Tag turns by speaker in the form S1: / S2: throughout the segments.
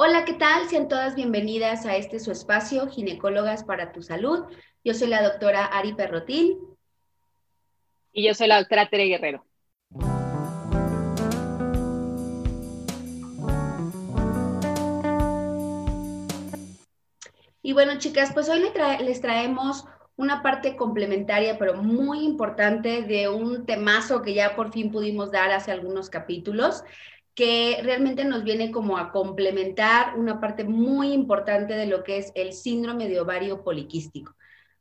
S1: Hola, ¿qué tal? Sean todas bienvenidas a este su espacio, Ginecólogas para tu Salud. Yo soy la doctora Ari Perrotín.
S2: Y yo soy la doctora Tere Guerrero.
S1: Y bueno, chicas, pues hoy les traemos una parte complementaria, pero muy importante de un temazo que ya por fin pudimos dar hace algunos capítulos, que realmente nos viene como a complementar una parte muy importante de lo que es el síndrome de ovario poliquístico.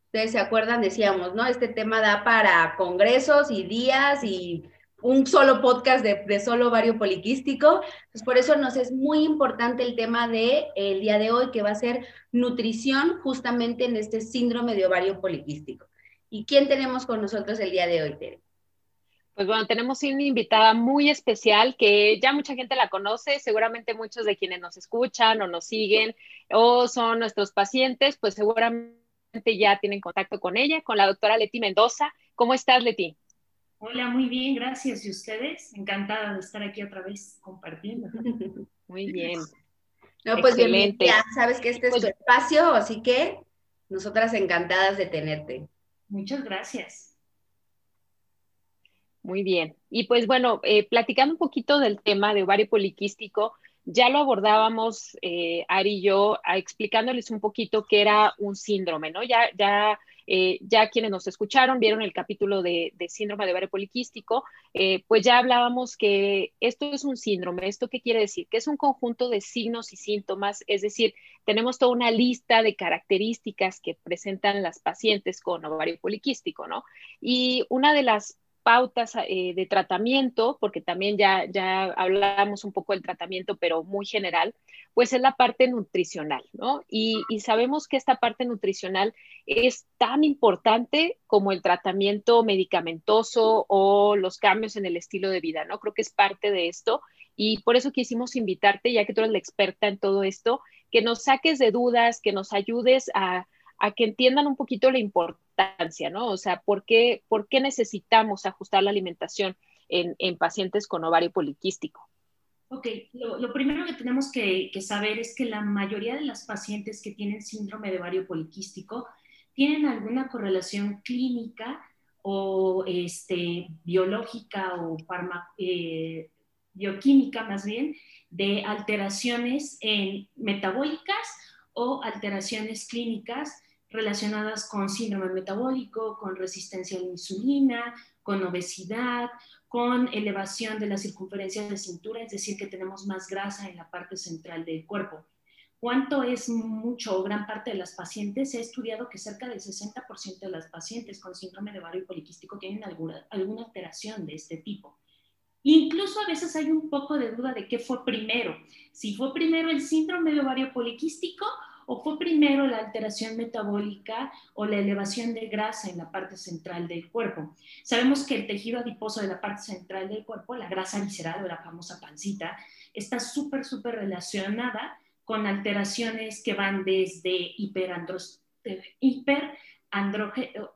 S1: Ustedes se acuerdan, decíamos, ¿no? Este tema da para congresos y días y un solo podcast de, solo ovario poliquístico. Pues por eso nos es muy importante el tema del el día de hoy, que va a ser nutrición justamente en este síndrome de ovario poliquístico. ¿Y quién tenemos con nosotros el día de hoy, Tere?
S2: Pues bueno, tenemos una invitada muy especial que ya mucha gente la conoce, seguramente muchos de quienes nos escuchan o nos siguen o son nuestros pacientes, pues seguramente ya tienen contacto con ella, con la doctora Leti Mendoza. ¿Cómo estás, Leti?
S3: Hola, muy bien, gracias. ¿Y ustedes? Encantada de estar aquí otra vez compartiendo.
S2: Muy bien.
S1: No, pues Excelente. ya sabes que este es pues tu espacio, así que nosotras encantadas de tenerte.
S3: Muchas gracias.
S2: Muy bien. Y pues bueno, eh, platicando un poquito del tema de ovario poliquístico, ya lo abordábamos eh, Ari y yo, explicándoles un poquito qué era un síndrome, ¿no? Ya, ya, eh, ya quienes nos escucharon vieron el capítulo de, síndrome de ovario poliquístico, pues ya hablábamos que esto es un síndrome. ¿Esto qué quiere decir? Que es un conjunto de signos y síntomas, es decir, tenemos toda una lista de características que presentan las pacientes con ovario poliquístico, ¿no? Y una de las pautas eh, de tratamiento, porque también ya, ya hablamos un poco del tratamiento, pero muy general, pues es la parte nutricional, ¿no? Y, y, sabemos que esta parte nutricional es tan importante como el tratamiento medicamentoso o los cambios en el estilo de vida, ¿no? Creo que es parte de esto y por eso quisimos invitarte, ya que tú eres la experta en todo esto, que nos saques de dudas, que nos ayudes a a que entiendan un poquito la importancia, ¿no? O sea, ¿por qué, por qué necesitamos ajustar la alimentación en, pacientes con ovario poliquístico?
S3: Ok, lo, primero que tenemos que, saber es que la mayoría de las pacientes que tienen síndrome de ovario poliquístico tienen alguna correlación clínica o este, biológica o eh, bioquímica más bien de alteraciones metabólicas o alteraciones clínicas relacionadas con síndrome metabólico, con resistencia a la insulina, con obesidad, con elevación de la circunferencia de cintura, es decir, que tenemos más grasa en la parte central del cuerpo. ¿Cuánto es mucho o gran parte de las pacientes? Ha estudiado que cerca del 60% de las pacientes con síndrome de ovario poliquístico tienen alguna, alguna alteración de este tipo. Incluso a veces hay un poco de duda de qué fue primero, si fue primero el síndrome de ovario poliquístico ¿O fue primero la alteración metabólica o la elevación de grasa en la parte central del cuerpo? Sabemos que el tejido adiposo de la parte central del cuerpo, la grasa visceral o la famosa pancita, está súper, súper relacionada con alteraciones que van desde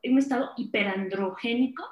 S3: un estado hiperandrogénico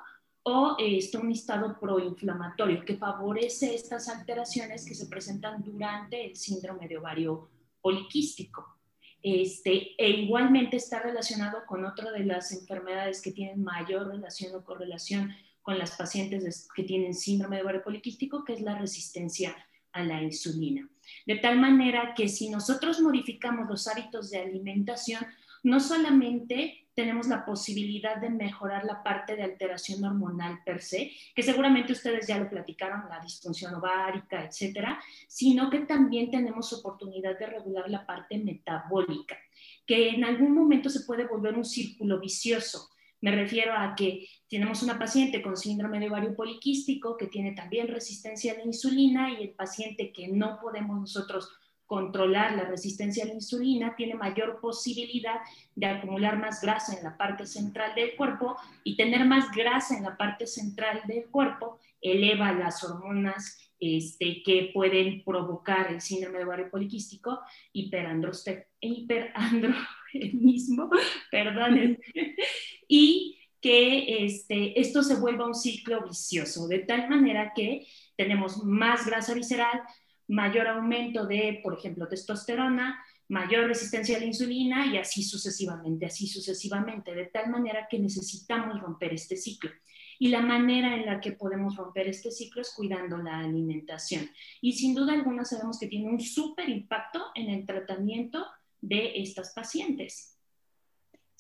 S3: o este, un estado proinflamatorio que favorece estas alteraciones que se presentan durante el síndrome de ovario poliquístico. Este, e igualmente está relacionado con otra de las enfermedades que tienen mayor relación o correlación con las pacientes que tienen síndrome de ovario poliquístico, que es la resistencia a la insulina. De tal manera que si nosotros modificamos los hábitos de alimentación, no solamente tenemos la posibilidad de mejorar la parte de alteración hormonal per se, que seguramente ustedes ya lo platicaron, la disfunción ovárica, etcétera, sino que también tenemos oportunidad de regular la parte metabólica, que en algún momento se puede volver un círculo vicioso. Me refiero a que tenemos una paciente con síndrome de ovario poliquístico que tiene también resistencia a la insulina y el paciente que no podemos nosotros controlar la resistencia a la insulina, tiene mayor posibilidad de acumular más grasa en la parte central del cuerpo y tener más grasa en la parte central del cuerpo eleva las hormonas este, que pueden provocar el síndrome de ovario poliquístico, hiperandrogenismo, perdón, y que este, esto se vuelva un ciclo vicioso, de tal manera que tenemos más grasa visceral, mayor aumento de, por ejemplo, testosterona, mayor resistencia a la insulina y así sucesivamente, así sucesivamente, de tal manera que necesitamos romper este ciclo. Y la manera en la que podemos romper este ciclo es cuidando la alimentación. Y sin duda alguna sabemos que tiene un súper impacto en el tratamiento de estas pacientes.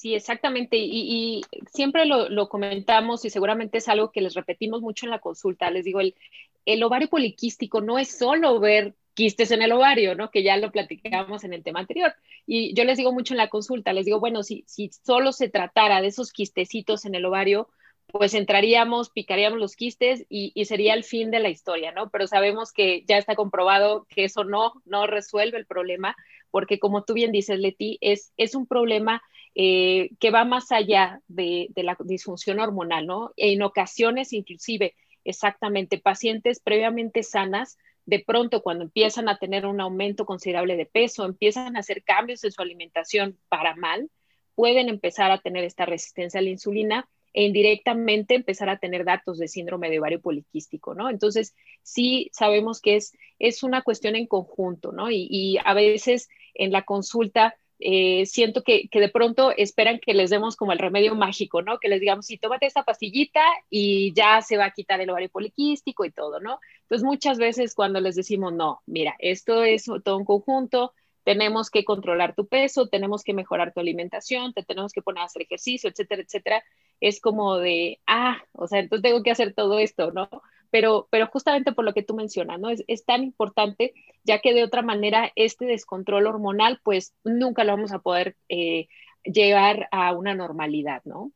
S2: Sí, exactamente. Y, siempre lo, comentamos y seguramente es algo que les repetimos mucho en la consulta. Les digo, el, ovario poliquístico no es solo ver quistes en el ovario, ¿no? Que ya lo platicamos en el tema anterior. Y yo les digo mucho en la consulta, les digo, bueno, si, si solo se tratara de esos quistecitos en el ovario, pues entraríamos, picaríamos los quistes y, y, sería el fin de la historia, ¿no? Pero sabemos que ya está comprobado que eso no, no resuelve el problema, porque como tú bien dices, Leti, es, es un problema eh, que va más allá de, la disfunción hormonal, ¿no? En ocasiones, inclusive, exactamente, pacientes previamente sanas, de pronto cuando empiezan a tener un aumento considerable de peso, empiezan a hacer cambios en su alimentación para mal, pueden empezar a tener esta resistencia a la insulina e indirectamente empezar a tener datos de síndrome de ovario poliquístico, ¿no? Entonces, sí sabemos que es, es una cuestión en conjunto, ¿no? Y a veces en la consulta eh, siento que, que, de pronto esperan que les demos como el remedio mágico, ¿no? Que les digamos, sí, tómate esta pastillita y ya se va a quitar el ovario poliquístico y todo, ¿no? Entonces, muchas veces cuando les decimos, no, mira, esto es todo un conjunto, tenemos que controlar tu peso, tenemos que mejorar tu alimentación, te tenemos que poner a hacer ejercicio, etcétera, etcétera, es como de, ah, o sea, entonces tengo que hacer todo esto, ¿no? Pero, pero justamente por lo que tú mencionas, ¿no? Es, tan importante, ya que de otra manera este descontrol hormonal, pues nunca lo vamos a poder eh, llevar a una normalidad, ¿no?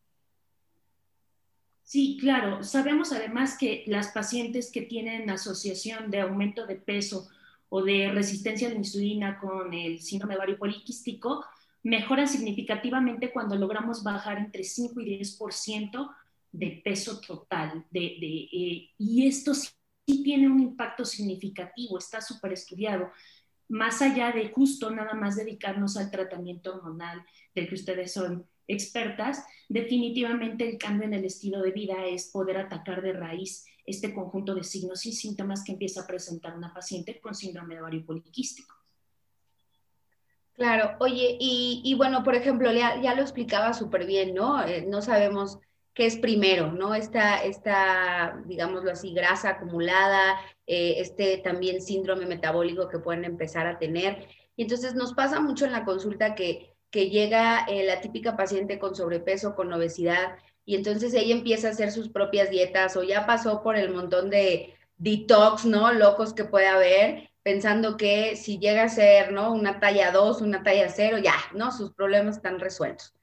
S3: Sí, claro. Sabemos además que las pacientes que tienen asociación de aumento de peso o de resistencia a la insulina con el síndrome ovario poliquístico mejoran significativamente cuando logramos bajar entre 5 y 10% de peso total. De, de eh, y esto sí, tiene un impacto significativo, está súper estudiado. Más allá de justo nada más dedicarnos al tratamiento hormonal del que ustedes son expertas, definitivamente el cambio en el estilo de vida es poder atacar de raíz este conjunto de signos y síntomas que empieza a presentar una paciente con síndrome de ovario poliquístico.
S1: Claro, oye, y, bueno, por ejemplo, ya, ya lo explicaba súper bien, ¿no? Eh, no sabemos qué es primero, ¿no? Esta, esta digámoslo así, grasa acumulada, eh, este también síndrome metabólico que pueden empezar a tener. Y entonces nos pasa mucho en la consulta que, que llega eh, la típica paciente con sobrepeso, con obesidad, y entonces ella empieza a hacer sus propias dietas o ya pasó por el montón de detox, ¿no? Locos que puede haber, pensando que si llega a ser, ¿no? Una talla 2, una talla 0, ya, ¿no? Sus problemas están resueltos.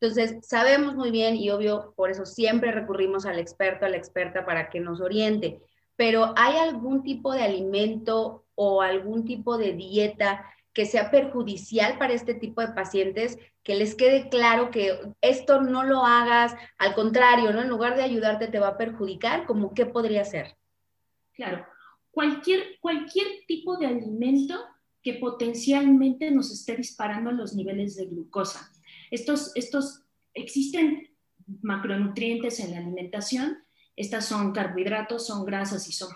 S1: Entonces, sabemos muy bien y obvio, por eso siempre recurrimos al experto, a la experta para que nos oriente, pero ¿hay algún tipo de alimento o algún tipo de dieta que sea perjudicial para este tipo de pacientes, que les quede claro que esto no lo hagas, al contrario, ¿no? En lugar de ayudarte te va a perjudicar, ¿cómo qué podría ser?
S3: Claro, cualquier, cualquier tipo de alimento que potencialmente nos esté disparando los niveles de glucosa. Estos, estos existen macronutrientes en la alimentación, estas son carbohidratos, son grasas y son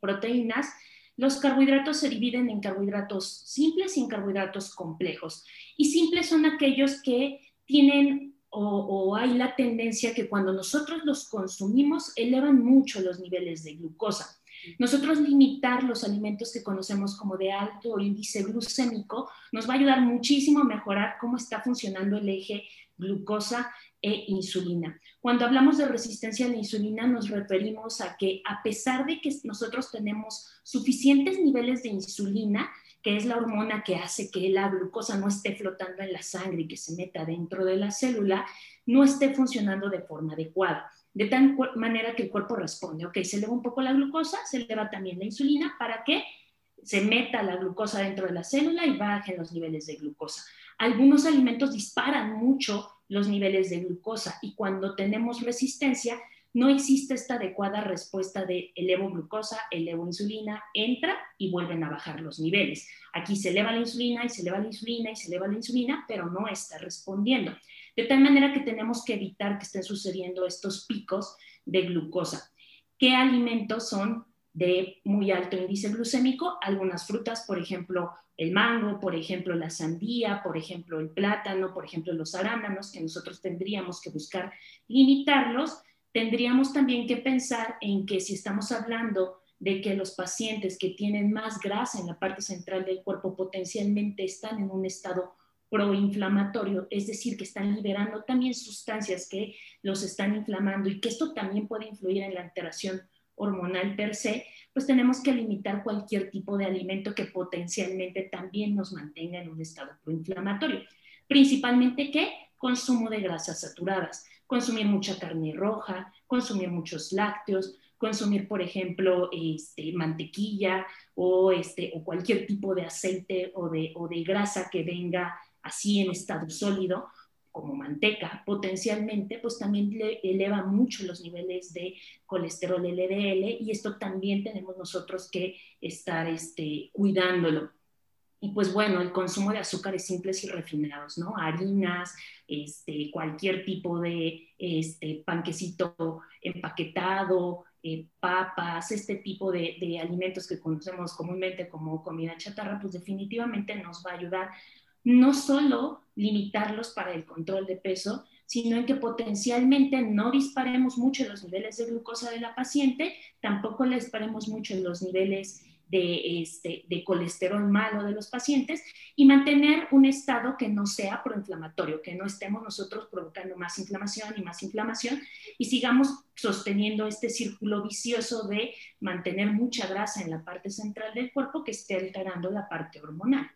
S3: proteínas, los carbohidratos se dividen en carbohidratos simples y en carbohidratos complejos. Y simples son aquellos que tienen o, hay la tendencia que cuando nosotros los consumimos elevan mucho los niveles de glucosa. Nosotros limitar los alimentos que conocemos como de alto índice glucémico nos va a ayudar muchísimo a mejorar cómo está funcionando el eje glucosa e insulina. Cuando hablamos de resistencia a la insulina nos referimos a que a pesar de que nosotros tenemos suficientes niveles de insulina, que es la hormona que hace que la glucosa no esté flotando en la sangre y que se meta dentro de la célula, no esté funcionando de forma adecuada. De tal manera que el cuerpo responde, ok, se eleva un poco la glucosa, se eleva también la insulina para que se meta la glucosa dentro de la célula y bajen los niveles de glucosa. Algunos alimentos disparan mucho los niveles de glucosa y cuando tenemos resistencia no existe esta adecuada respuesta de elevo glucosa, elevo insulina, entra y vuelven a bajar los niveles. Aquí se eleva la insulina y se eleva la insulina y se eleva la insulina, pero no está respondiendo. De tal manera que tenemos que evitar que estén sucediendo estos picos de glucosa. ¿Qué alimentos son de muy alto índice glucémico, algunas frutas, por ejemplo, el mango, por ejemplo, la sandía, por ejemplo, el plátano, por ejemplo, los arándanos, que nosotros tendríamos que buscar limitarlos, tendríamos también que pensar en que si estamos hablando de que los pacientes que tienen más grasa en la parte central del cuerpo potencialmente están en un estado proinflamatorio, es decir, que están liberando también sustancias que los están inflamando y que esto también puede influir en la alteración hormonal per se, pues tenemos que limitar cualquier tipo de alimento que potencialmente también nos mantenga en un estado proinflamatorio. Principalmente, ¿qué? Consumo de grasas saturadas, consumir mucha carne roja, consumir muchos lácteos, consumir, por ejemplo, este, mantequilla o, este, o cualquier tipo de aceite o de, o de grasa que venga así en estado sólido, como manteca, potencialmente, pues también le eleva mucho los niveles de colesterol LDL y esto también tenemos nosotros que estar este, cuidándolo. Y pues bueno, el consumo de azúcares simples y refinados, ¿no? Harinas, este, cualquier tipo de este, panquecito empaquetado, eh, papas, este tipo de, de, alimentos que conocemos comúnmente como comida chatarra, pues definitivamente nos va a ayudar no solo limitarlos para el control de peso, sino en que potencialmente no disparemos mucho los niveles de glucosa de la paciente, tampoco le disparemos mucho los niveles de, este, de colesterol malo de los pacientes y mantener un estado que no sea proinflamatorio, que no estemos nosotros provocando más inflamación y más inflamación y sigamos sosteniendo este círculo vicioso de mantener mucha grasa en la parte central del cuerpo que esté alterando la parte hormonal.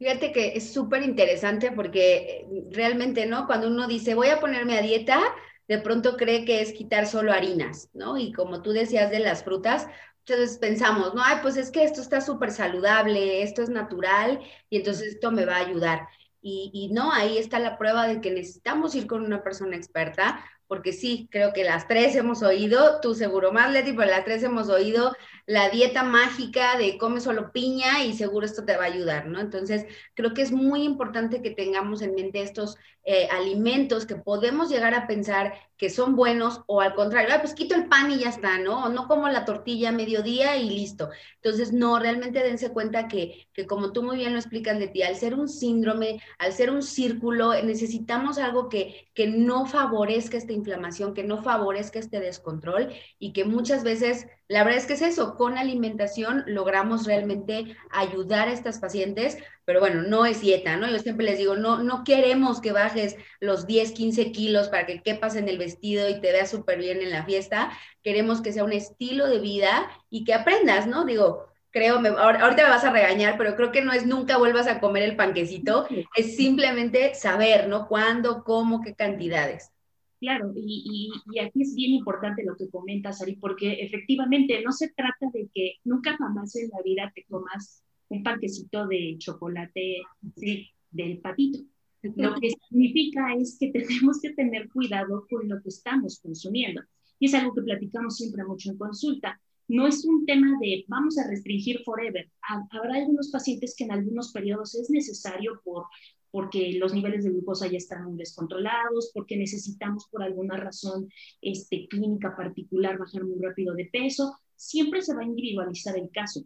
S1: Fíjate que es súper interesante porque eh, realmente, ¿no? Cuando uno dice, voy a ponerme a dieta, de pronto cree que es quitar solo harinas, ¿no? Y como tú decías de las frutas, entonces pensamos, no, ay, pues es que esto está súper saludable, esto es natural y entonces esto me va a ayudar. Y, y, no, ahí está la prueba de que necesitamos ir con una persona experta, porque sí, creo que las tres hemos oído, tú seguro más, Leti, pero las tres hemos oído la dieta mágica de come solo piña y seguro esto te va a ayudar, ¿no? Entonces, creo que es muy importante que tengamos en mente estos eh, alimentos que podemos llegar a pensar que son buenos o al contrario, pues quito el pan y ya está, ¿no? O no como la tortilla a mediodía y listo. Entonces, no, realmente dense cuenta que, que como tú muy bien lo explicas de ti, al ser un síndrome, al ser un círculo, necesitamos algo que, que no favorezca esta inflamación, que no favorezca este descontrol y que muchas veces la verdad es que es eso, con alimentación logramos realmente ayudar a estas pacientes, pero bueno, no es dieta, ¿no? Yo siempre les digo, no, no queremos que bajes los 10, 15 kilos para que quepas en el vestido y te veas súper bien en la fiesta, queremos que sea un estilo de vida y que aprendas, ¿no? Digo, creo, me, ahorita me vas a regañar, pero creo que no es nunca vuelvas a comer el panquecito, es simplemente saber, ¿no? ¿Cuándo, cómo, qué cantidades?
S3: Claro, y, aquí es bien importante lo que comentas, Ari, porque efectivamente no se trata de que nunca jamás en la vida te comas un panquecito de chocolate del patito. Lo que significa es que tenemos que tener cuidado con lo que estamos consumiendo. Y es algo que platicamos siempre mucho en consulta. No es un tema de vamos a restringir forever. Habrá algunos pacientes que en algunos periodos es necesario por porque los niveles de glucosa ya están descontrolados, porque necesitamos por alguna razón este, clínica particular bajar muy rápido de peso, siempre se va a individualizar el caso.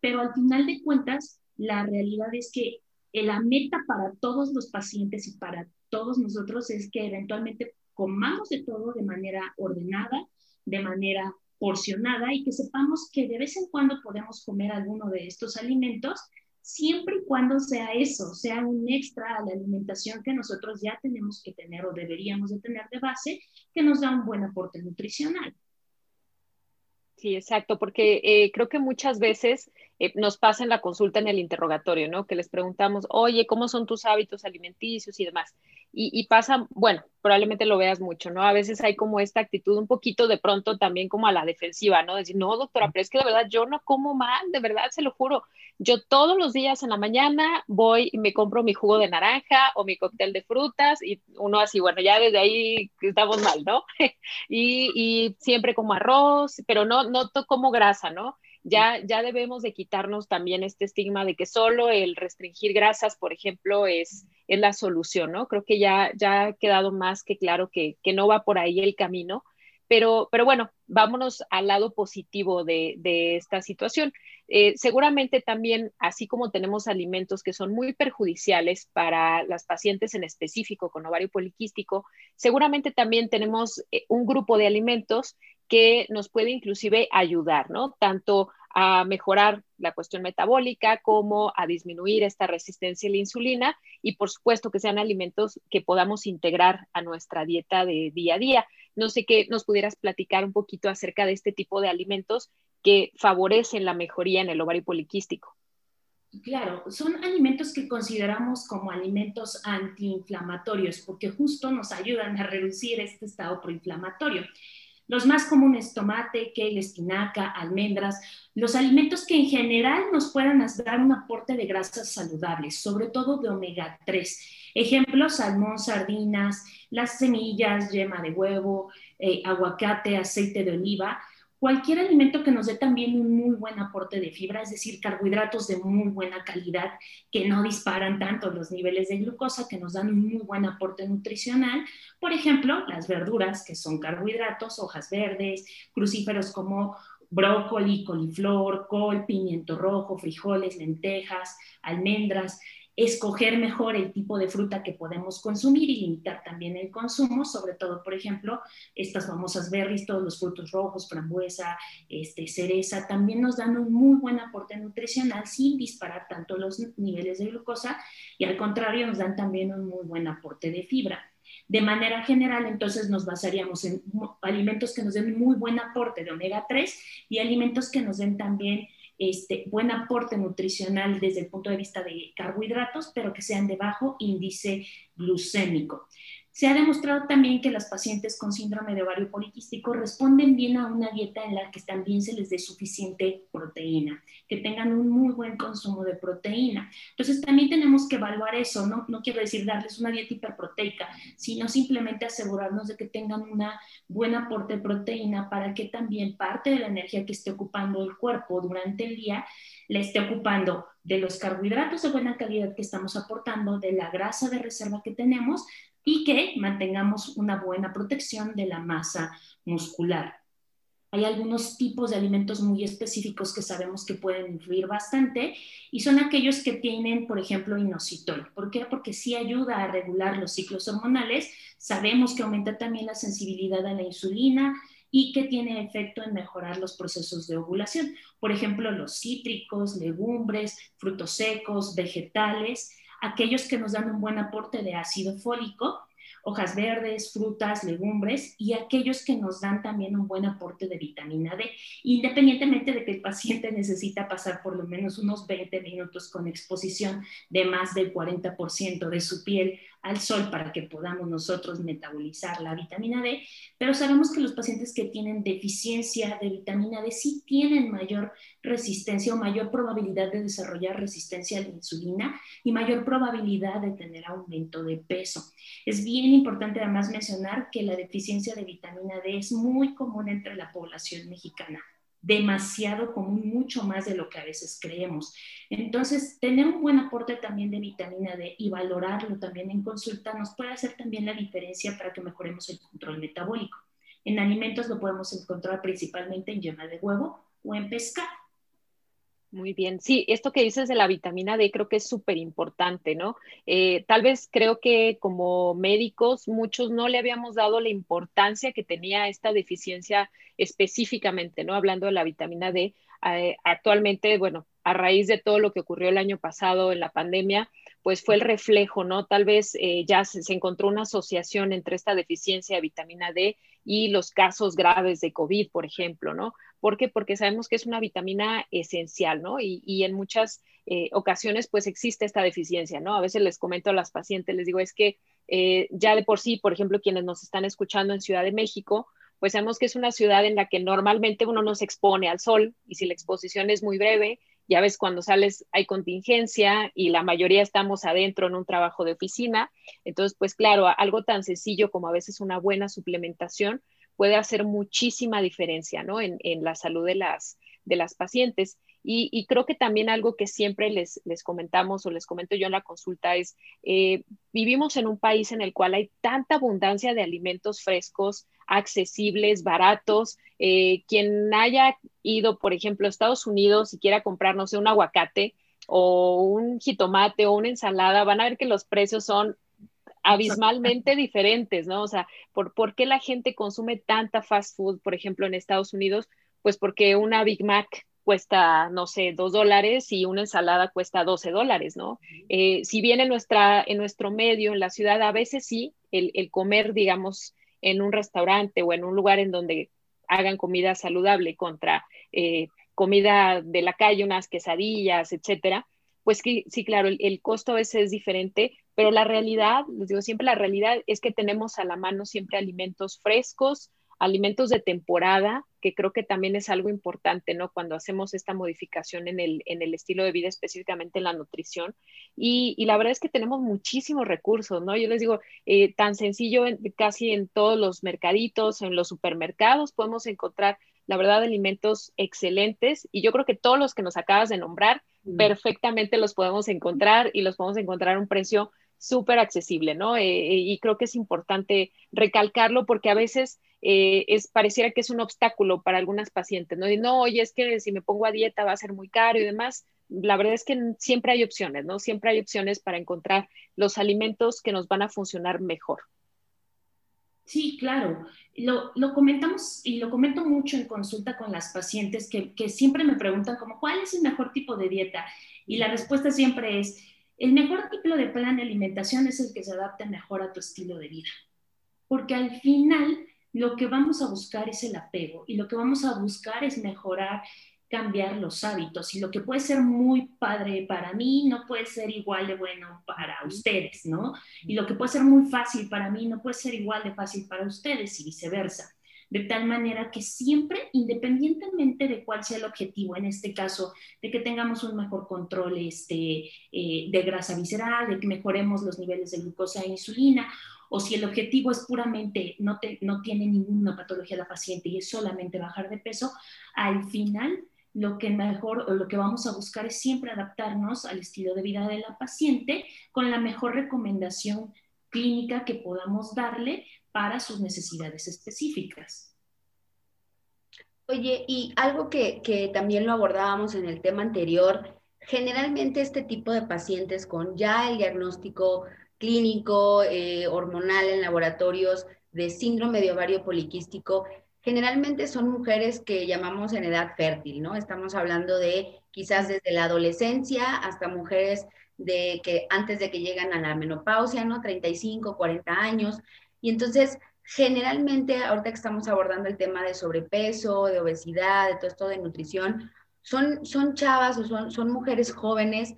S3: Pero al final de cuentas, la realidad es que la meta para todos los pacientes y para todos nosotros es que eventualmente comamos de todo de manera ordenada, de manera porcionada y que sepamos que de vez en cuando podemos comer alguno de estos alimentos siempre y cuando sea eso, sea un extra a la alimentación que nosotros ya tenemos que tener o deberíamos de tener de base, que nos da un buen aporte nutricional.
S2: Sí, exacto, porque eh, creo que muchas veces eh, nos pasa en la consulta en el interrogatorio, ¿no? Que les preguntamos, oye, ¿cómo son tus hábitos alimenticios y demás? Y, pasa, bueno, probablemente lo veas mucho, ¿no? A veces hay como esta actitud un poquito de pronto también como a la defensiva, ¿no? Decir, no, doctora, pero es que de verdad yo no como mal, de verdad, se lo juro. Yo todos los días en la mañana voy y me compro mi jugo de naranja o mi cóctel de frutas y uno así, bueno, ya desde ahí estamos mal, ¿no? y, y siempre como arroz, pero no, no como grasa, ¿no? ya, ya debemos de quitarnos también este estigma de que solo el restringir grasas, por ejemplo, es, es la solución, ¿no? Creo que ya, ya ha quedado más que claro que, que no va por ahí el camino, Pero, pero bueno, vámonos al lado positivo de, esta situación. Eh, seguramente también, así como tenemos alimentos que son muy perjudiciales para las pacientes en específico con ovario poliquístico, seguramente también tenemos eh, un grupo de alimentos que nos puede inclusive ayudar, ¿no? Tanto a mejorar la cuestión metabólica como a disminuir esta resistencia a la insulina y por supuesto que sean alimentos que podamos integrar a nuestra dieta de día a día. No sé qué nos pudieras platicar un poquito acerca de este tipo de alimentos que favorecen la mejoría en el ovario poliquístico.
S3: Claro, son alimentos que consideramos como alimentos antiinflamatorios porque justo nos ayudan a reducir este estado proinflamatorio. Los más comunes, tomate, kale, espinaca, almendras, los alimentos que en general nos puedan dar un aporte de grasas saludables, sobre todo de omega 3. Ejemplos, salmón, sardinas, las semillas, yema de huevo, eh, aguacate, aceite de oliva, cualquier alimento que nos dé también un muy buen aporte de fibra, es decir, carbohidratos de muy buena calidad que no disparan tanto los niveles de glucosa, que nos dan un muy buen aporte nutricional. Por ejemplo, las verduras, que son carbohidratos, hojas verdes, crucíferos como brócoli, coliflor, col, pimiento rojo, frijoles, lentejas, almendras, escoger mejor el tipo de fruta que podemos consumir y limitar también el consumo, sobre todo, por ejemplo, estas famosas berries, todos los frutos rojos, frambuesa, este, cereza, también nos dan un muy buen aporte nutricional sin disparar tanto los niveles de glucosa y al contrario nos dan también un muy buen aporte de fibra. De manera general, entonces nos basaríamos en alimentos que nos den muy buen aporte de omega 3 y alimentos que nos den también este, buen aporte nutricional desde el punto de vista de carbohidratos, pero que sean de bajo índice glucémico. Se ha demostrado también que las pacientes con síndrome de ovario poliquístico responden bien a una dieta en la que también se les dé suficiente proteína, que tengan un muy buen consumo de proteína. Entonces también tenemos que evaluar eso, no, no quiero decir darles una dieta hiperproteica, sino simplemente asegurarnos de que tengan un buen aporte de proteína para que también parte de la energía que esté ocupando el cuerpo durante el día le esté ocupando de los carbohidratos de buena calidad que estamos aportando, de la grasa de reserva que tenemos, y que mantengamos una buena protección de la masa muscular. Hay algunos tipos de alimentos muy específicos que sabemos que pueden influir bastante y son aquellos que tienen, por ejemplo, inositol. ¿Por qué? Porque sí ayuda a regular los ciclos hormonales. Sabemos que aumenta también la sensibilidad a la insulina y que tiene efecto en mejorar los procesos de ovulación. Por ejemplo, los cítricos, legumbres, frutos secos, vegetales aquellos que nos dan un buen aporte de ácido fólico, hojas verdes, frutas, legumbres y aquellos que nos dan también un buen aporte de vitamina D, independientemente de que el paciente necesita pasar por lo menos unos 20 minutos con exposición de más del 40% de su piel al sol para que podamos nosotros metabolizar la vitamina D, pero sabemos que los pacientes que tienen deficiencia de vitamina D sí tienen mayor resistencia o mayor probabilidad de desarrollar resistencia a la insulina y mayor probabilidad de tener aumento de peso. Es bien importante además mencionar que la deficiencia de vitamina D es muy común entre la población mexicana demasiado común, mucho más de lo que a veces creemos. Entonces, tener un buen aporte también de vitamina D y valorarlo también en consulta nos puede hacer también la diferencia para que mejoremos el control metabólico. En alimentos lo podemos encontrar principalmente en yema de huevo o en pescado.
S2: Muy bien, sí, esto que dices de la vitamina D creo que es súper importante, ¿no? Eh, tal vez creo que como médicos muchos no le habíamos dado la importancia que tenía esta deficiencia específicamente, ¿no? Hablando de la vitamina D, eh, actualmente, bueno, a raíz de todo lo que ocurrió el año pasado en la pandemia, pues fue el reflejo, ¿no? Tal vez eh, ya se, encontró una asociación entre esta deficiencia de vitamina D y los casos graves de COVID, por ejemplo, ¿no? ¿Por qué? Porque sabemos que es una vitamina esencial, ¿no? Y, en muchas eh, ocasiones, pues existe esta deficiencia, ¿no? A veces les comento a las pacientes, les digo, es que eh, ya de por sí, por ejemplo, quienes nos están escuchando en Ciudad de México, pues sabemos que es una ciudad en la que normalmente uno no se expone al sol y si la exposición es muy breve, ya ves cuando sales hay contingencia y la mayoría estamos adentro en un trabajo de oficina, entonces pues claro, algo tan sencillo como a veces una buena suplementación puede hacer muchísima diferencia ¿no? en, la salud de las, de las pacientes. Y, creo que también algo que siempre les, les, comentamos o les comento yo en la consulta es, eh, vivimos en un país en el cual hay tanta abundancia de alimentos frescos, accesibles, baratos. Eh, quien haya ido, por ejemplo, a Estados Unidos y quiera comprar, no sé, un aguacate o un jitomate o una ensalada, van a ver que los precios son abismalmente diferentes, ¿no? O sea, ¿por, ¿por qué la gente consume tanta fast food, por ejemplo, en Estados Unidos? Pues porque una Big Mac cuesta, no sé, dos dólares y una ensalada cuesta 12 dólares, ¿no? Eh, si bien en, nuestra, en nuestro medio, en la ciudad, a veces sí, el, el, comer, digamos, en un restaurante o en un lugar en donde hagan comida saludable contra eh, comida de la calle, unas quesadillas, etcétera, pues sí, sí claro, el, el, costo a veces es diferente, pero la realidad, les digo siempre, la realidad es que tenemos a la mano siempre alimentos frescos, alimentos de temporada, que creo que también es algo importante, ¿no? Cuando hacemos esta modificación en el, en el estilo de vida, específicamente en la nutrición. Y, y, la verdad es que tenemos muchísimos recursos, ¿no? Yo les digo, eh, tan sencillo, en, casi en todos los mercaditos, en los supermercados, podemos encontrar, la verdad, alimentos excelentes. Y yo creo que todos los que nos acabas de nombrar, mm. perfectamente los podemos encontrar y los podemos encontrar a un precio súper accesible, ¿no? Eh, eh, y creo que es importante recalcarlo porque a veces eh, es, pareciera que es un obstáculo para algunas pacientes, ¿no? Y no, oye, es que si me pongo a dieta va a ser muy caro y demás. La verdad es que siempre hay opciones, ¿no? Siempre hay opciones para encontrar los alimentos que nos van a funcionar mejor.
S3: Sí, claro. Lo, lo, comentamos y lo comento mucho en consulta con las pacientes que, que siempre me preguntan como, ¿cuál es el mejor tipo de dieta? Y la respuesta siempre es, el mejor tipo de plan de alimentación es el que se adapte mejor a tu estilo de vida, porque al final lo que vamos a buscar es el apego y lo que vamos a buscar es mejorar, cambiar los hábitos y lo que puede ser muy padre para mí no puede ser igual de bueno para ustedes, ¿no? Y lo que puede ser muy fácil para mí no puede ser igual de fácil para ustedes y viceversa de tal manera que siempre, independientemente de cuál sea el objetivo, en este caso, de que tengamos un mejor control este, eh, de grasa visceral, de que mejoremos los niveles de glucosa e insulina, o si el objetivo es puramente, no, te, no tiene ninguna patología la paciente y es solamente bajar de peso, al final lo que mejor o lo que vamos a buscar es siempre adaptarnos al estilo de vida de la paciente con la mejor recomendación clínica que podamos darle para sus necesidades específicas.
S1: Oye, y algo que, que, también lo abordábamos en el tema anterior, generalmente este tipo de pacientes con ya el diagnóstico clínico, eh, hormonal en laboratorios de síndrome de ovario poliquístico, generalmente son mujeres que llamamos en edad fértil, ¿no? Estamos hablando de quizás desde la adolescencia hasta mujeres de que antes de que llegan a la menopausia, ¿no? 35, 40 años. Y entonces, generalmente, ahorita que estamos abordando el tema de sobrepeso, de obesidad, de todo esto de nutrición, son, son chavas o son, son mujeres jóvenes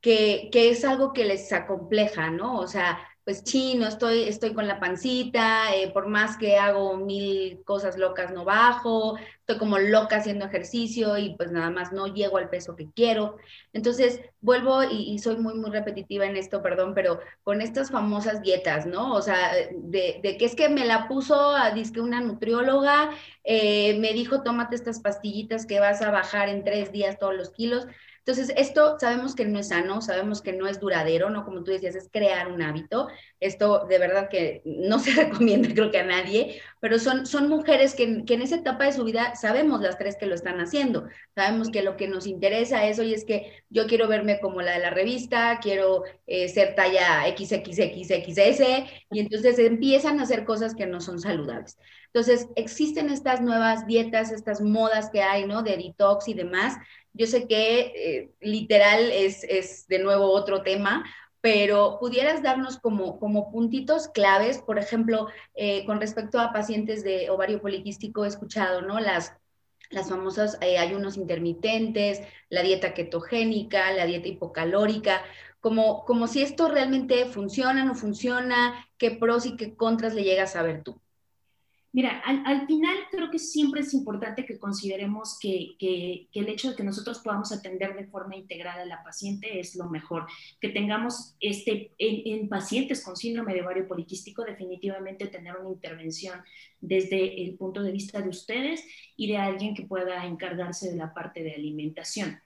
S1: que, que es algo que les acompleja, ¿no? O sea, pues chino, estoy, estoy con la pancita, eh, por más que hago mil cosas locas no bajo, estoy como loca haciendo ejercicio y pues nada más no llego al peso que quiero. Entonces vuelvo y, soy muy, muy repetitiva en esto, perdón, pero con estas famosas dietas, ¿no? O sea, de, que es que me la puso a disque una nutrióloga, eh, me dijo, tómate estas pastillitas que vas a bajar en tres días todos los kilos. Entonces, esto sabemos que no es sano, sabemos que no es duradero, ¿no? Como tú decías, es crear un hábito. Esto de verdad que no se recomienda, creo que a nadie, pero son, son mujeres que, que en esa etapa de su vida sabemos las tres que lo están haciendo. Sabemos que lo que nos interesa es, oye, es que yo quiero verme como la de la revista, quiero eh, ser talla XXXXS, y entonces empiezan a hacer cosas que no son saludables. Entonces, existen estas nuevas dietas, estas modas que hay, ¿no? De detox y demás, yo sé que eh, literal es, es de nuevo otro tema, pero pudieras darnos como, como puntitos claves, por ejemplo, eh, con respecto a pacientes de ovario poliquístico, he escuchado, ¿no? Las, las famosas eh, ayunos intermitentes, la dieta ketogénica, la dieta hipocalórica, como, como si esto realmente funciona, no funciona, qué pros y qué contras le llegas a ver tú.
S3: Mira, al, final creo que siempre es importante que consideremos que, el hecho de que nosotros podamos atender de forma integrada a la paciente es lo mejor. Que tengamos este, en, en, pacientes con síndrome de ovario poliquístico, definitivamente tener una intervención desde el punto de vista de ustedes y de alguien que pueda encargarse de la parte de alimentación.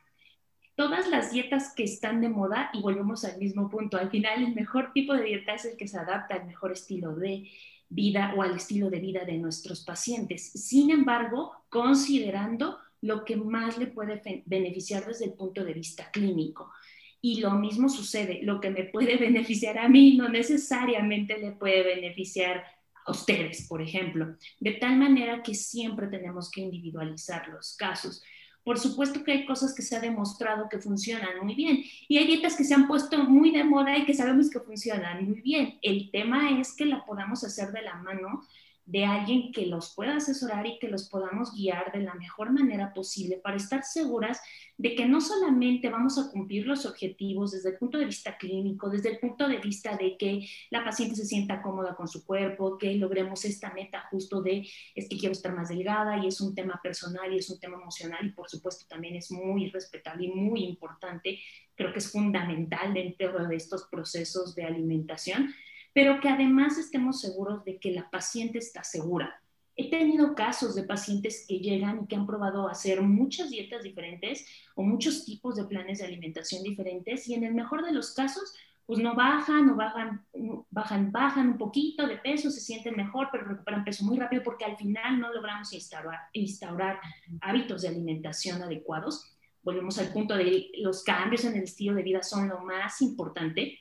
S3: Todas las dietas que están de moda, y volvemos al mismo punto, al final el mejor tipo de dieta es el que se adapta al mejor estilo de vida o al estilo de vida de nuestros pacientes. Sin embargo, considerando lo que más le puede beneficiar desde el punto de vista clínico. Y lo mismo sucede, lo que me puede beneficiar a mí no necesariamente le puede beneficiar a ustedes, por ejemplo, de tal manera que siempre tenemos que individualizar los casos. Por supuesto que hay cosas que se ha demostrado que funcionan muy bien y hay dietas que se han puesto muy de moda y que sabemos que funcionan muy bien. El tema es que la podamos hacer de la mano de alguien que los pueda asesorar y que los podamos guiar de la mejor manera posible para estar seguras de que no solamente vamos a cumplir los objetivos desde el punto de vista clínico, desde el punto de vista de que la paciente se sienta cómoda con su cuerpo, que logremos esta meta justo de es que quiero estar más delgada y es un tema personal y es un tema emocional y por supuesto también es muy respetable y muy importante, creo que es fundamental dentro de estos procesos de alimentación pero que además estemos seguros de que la paciente está segura. He tenido casos de pacientes que llegan y que han probado hacer muchas dietas diferentes o muchos tipos de planes de alimentación diferentes y en el mejor de los casos, pues no bajan o bajan, bajan, bajan un poquito de peso, se sienten mejor, pero recuperan peso muy rápido porque al final no logramos instaurar, instaurar hábitos de alimentación adecuados. Volvemos al punto de los cambios en el estilo de vida son lo más importante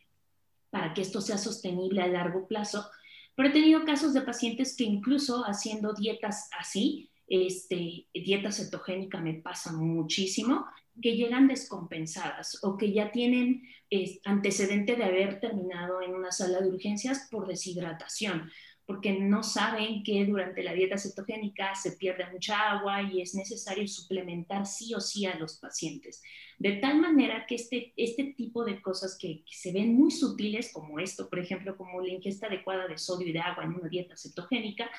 S3: para que esto sea sostenible a largo plazo. Pero he tenido casos de pacientes que incluso haciendo dietas así, este, dieta cetogénica me pasa muchísimo, que llegan descompensadas o que ya tienen antecedente de haber terminado en una sala de urgencias por deshidratación porque no saben que durante la dieta cetogénica se pierde mucha agua y es necesario suplementar sí o sí a los pacientes. De tal manera que este, este tipo de cosas que, se ven muy sutiles como esto, por ejemplo, como la ingesta adecuada de sodio y de agua en una dieta cetogénica,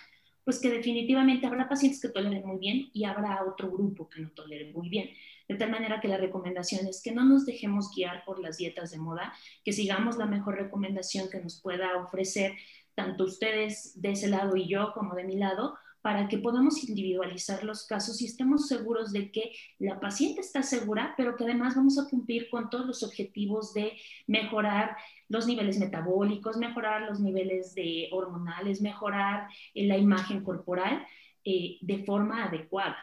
S3: pues que definitivamente habrá pacientes que toleren muy bien y habrá otro grupo que no tolere muy bien. De tal manera que la recomendación es que no nos dejemos guiar por las dietas de moda, que sigamos la mejor recomendación que nos pueda ofrecer tanto ustedes de ese lado y yo como de mi lado, para que podamos individualizar los casos y estemos seguros de que la paciente está segura, pero que además vamos a cumplir con todos los objetivos de mejorar los niveles metabólicos, mejorar los niveles de hormonales, mejorar la imagen corporal eh, de forma adecuada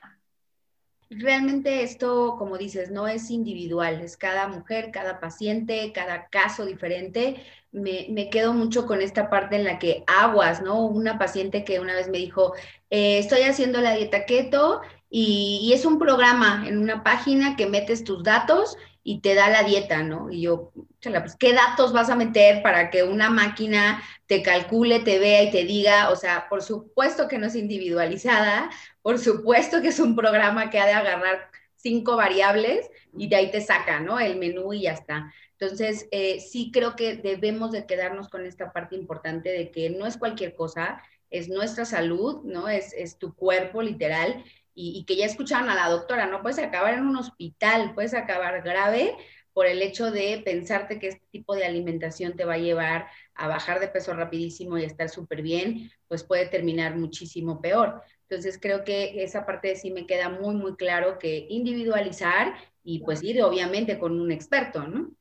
S1: realmente esto, como dices, no es individual, es cada mujer, cada paciente, cada caso diferente. Me, quedo mucho con esta parte en la que aguas, ¿no? Una paciente que una vez me dijo, eh, estoy haciendo la dieta keto y, es un programa en una página que metes tus datos y te da la dieta, ¿no? Y yo, pues, ¿qué datos vas a meter para que una máquina te calcule, te vea y te diga? O sea, por supuesto que no es individualizada, por supuesto que es un programa que ha de agarrar cinco variables y de ahí te saca, ¿no? El menú y ya está. Entonces, eh, sí creo que debemos de quedarnos con esta parte importante de que no es cualquier cosa, es nuestra salud, ¿no? Es, es tu cuerpo literal y, que ya escucharon a la doctora, no puedes acabar en un hospital, puedes acabar grave por el hecho de pensarte que este tipo de alimentación te va a llevar a bajar de peso rapidísimo y estar súper bien, pues puede terminar muchísimo peor. Entonces creo que esa parte sí me queda muy, muy claro que individualizar y pues ir obviamente con un experto, ¿no?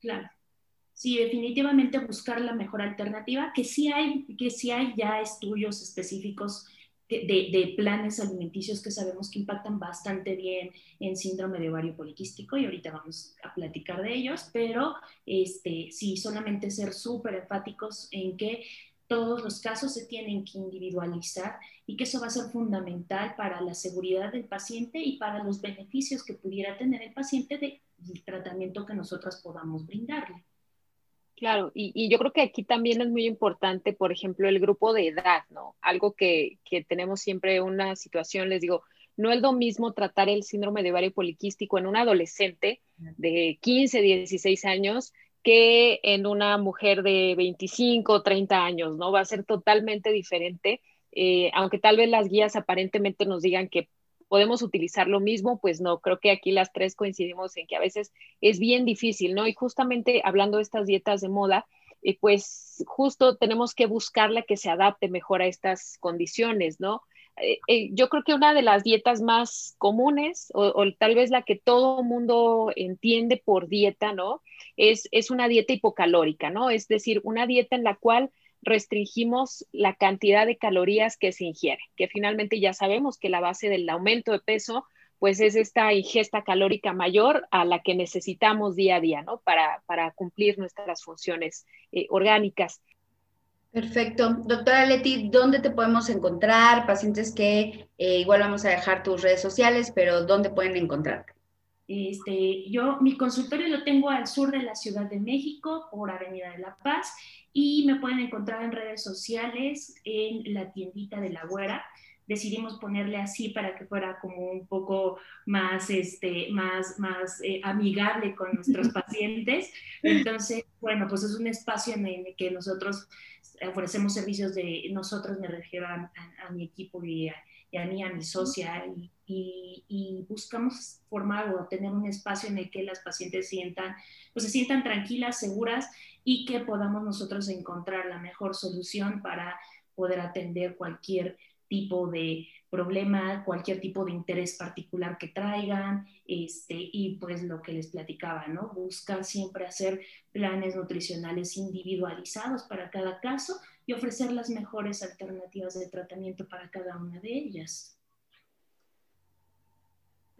S3: Claro. Sí, definitivamente buscar la mejor alternativa, que sí hay, que sí hay ya estudios específicos de, planes alimenticios que sabemos que impactan bastante bien en síndrome de ovario poliquístico y ahorita vamos a platicar de ellos, pero este, sí, solamente ser súper enfáticos en que todos los casos se tienen que individualizar y que eso va a ser fundamental para la seguridad del paciente y para los beneficios que pudiera tener el paciente del tratamiento que nosotras podamos brindarle.
S2: Claro, y, yo creo que aquí también es muy importante, por ejemplo, el grupo de edad, ¿no? Algo que, que tenemos siempre una situación, les digo, no es lo mismo tratar el síndrome de ovario poliquístico en un adolescente de 15, 16 años que en una mujer de 25, 30 años, ¿no? Va a ser totalmente diferente, eh, aunque tal vez las guías aparentemente nos digan que podemos utilizar lo mismo, pues no, creo que aquí las tres coincidimos en que a veces es bien difícil, ¿no? Y justamente hablando de estas dietas de moda, eh, pues justo tenemos que buscarla que se adapte mejor a estas condiciones, ¿no? Eh, eh, yo creo que una de las dietas más comunes, o, tal vez la que todo mundo entiende por dieta, ¿no? Es, es una dieta hipocalórica, ¿no? Es decir, una dieta en la cual restringimos la cantidad de calorías que se ingiere, que finalmente ya sabemos que la base del aumento de peso pues es esta ingesta calórica mayor a la que necesitamos día a día, ¿no? Para, cumplir nuestras funciones eh, orgánicas.
S1: Perfecto. Doctora Leti, ¿dónde te podemos encontrar? Pacientes que eh, igual vamos a dejar tus redes sociales, pero ¿dónde pueden encontrarte?
S3: Este, yo, mi consultorio lo tengo al sur de la Ciudad de México, por Avenida de la Paz, y me pueden encontrar en redes sociales, en la tiendita de la güera. Decidimos ponerle así para que fuera como un poco más, este, más, más eh, amigable con nuestros pacientes. Entonces, bueno, pues es un espacio en el que nosotros ofrecemos servicios de, nosotros me refiero a, mi equipo y a, mí, a mi socia, y, y, buscamos formar o tener un espacio en el que las pacientes sientan, pues se sientan tranquilas, seguras y que podamos nosotros encontrar la mejor solución para poder atender cualquier tipo de problema, cualquier tipo de interés particular que traigan, este, y pues lo que les platicaba, ¿no? Buscar siempre hacer planes nutricionales individualizados para cada caso y ofrecer las mejores alternativas de tratamiento para cada una de ellas.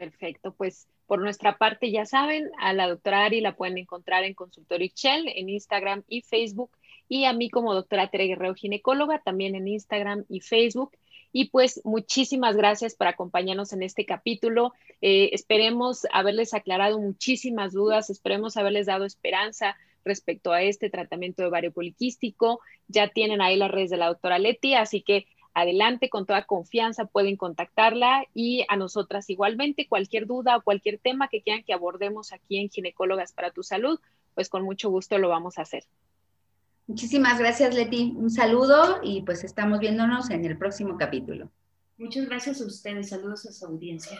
S2: Perfecto, pues por nuestra parte ya saben, a la doctora Ari la pueden encontrar en Consultorio Excel, en Instagram y Facebook, y a mí como doctora Tere Guerrero Ginecóloga también en Instagram y Facebook. Y pues muchísimas gracias por acompañarnos en este capítulo. Eh, esperemos haberles aclarado muchísimas dudas, esperemos haberles dado esperanza respecto a este tratamiento de ovario poliquístico. Ya tienen ahí las redes de la doctora Leti, así que adelante con toda confianza, pueden contactarla y a nosotras igualmente cualquier duda o cualquier tema que quieran que abordemos aquí en Ginecólogas para tu Salud, pues con mucho gusto lo vamos a hacer.
S1: Muchísimas gracias, Leti. Un saludo y pues estamos viéndonos en el próximo capítulo.
S3: Muchas gracias a ustedes. Saludos a su audiencia.